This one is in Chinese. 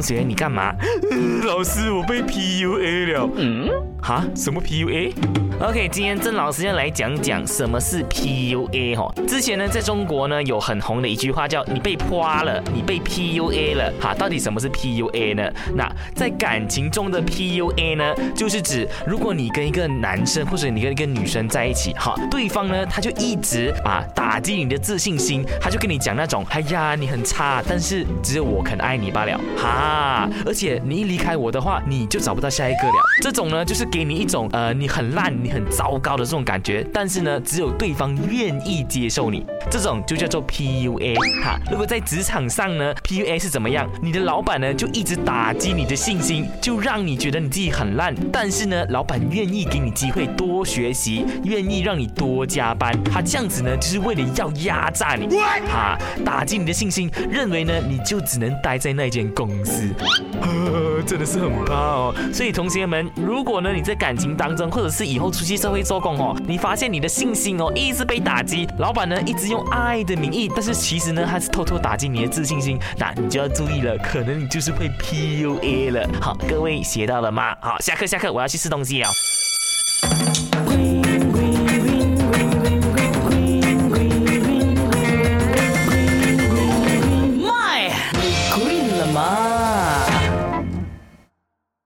学，你干嘛？老师，我被 PUA 了。嗯，哈？什么 PUA？OK，今天郑老师要来讲讲什么是 PUA 哈。之前呢，在中国呢有很红的一句话叫“你被夸了，你被 PUA 了”。哈，到底什么是 PUA 呢？那在感情中的 PUA 呢，就是指如果你跟一个男生或者你跟一个女生在一起，哈，对方呢他就一直啊打击你的自信心，他就跟你讲那种，哎呀，你很差，但是只有我肯爱你罢了，哈，而且你一离开我的话，你就找不到下一个了。这种呢，就是给你一种呃，你很烂，你很糟糕的这种感觉，但是呢，只有对方愿意接受你，这种就叫做 PUA 哈。如果在职场上呢，PUA 是怎么样？你的老板呢就一直打击你的信心，就让你觉得你自己很烂，但是呢，老板愿意给你机会多学习，愿意让你多加班，他这样子呢，就是为了要压榨你，哈，打击你的信心，认为呢，你就只能待在那间公司，真的是很怕哦。所以同学们，如果呢你在感情当中，或者是以后出去社会做工哦，你发现你的信心哦一直被打击，老板呢一直用爱的名义，但是其实呢他是偷偷打击你的自信心，那你就要注意了，可能你就是会 PUA 了。好，各位学到了吗？好，下课下课，我要去吃东西了。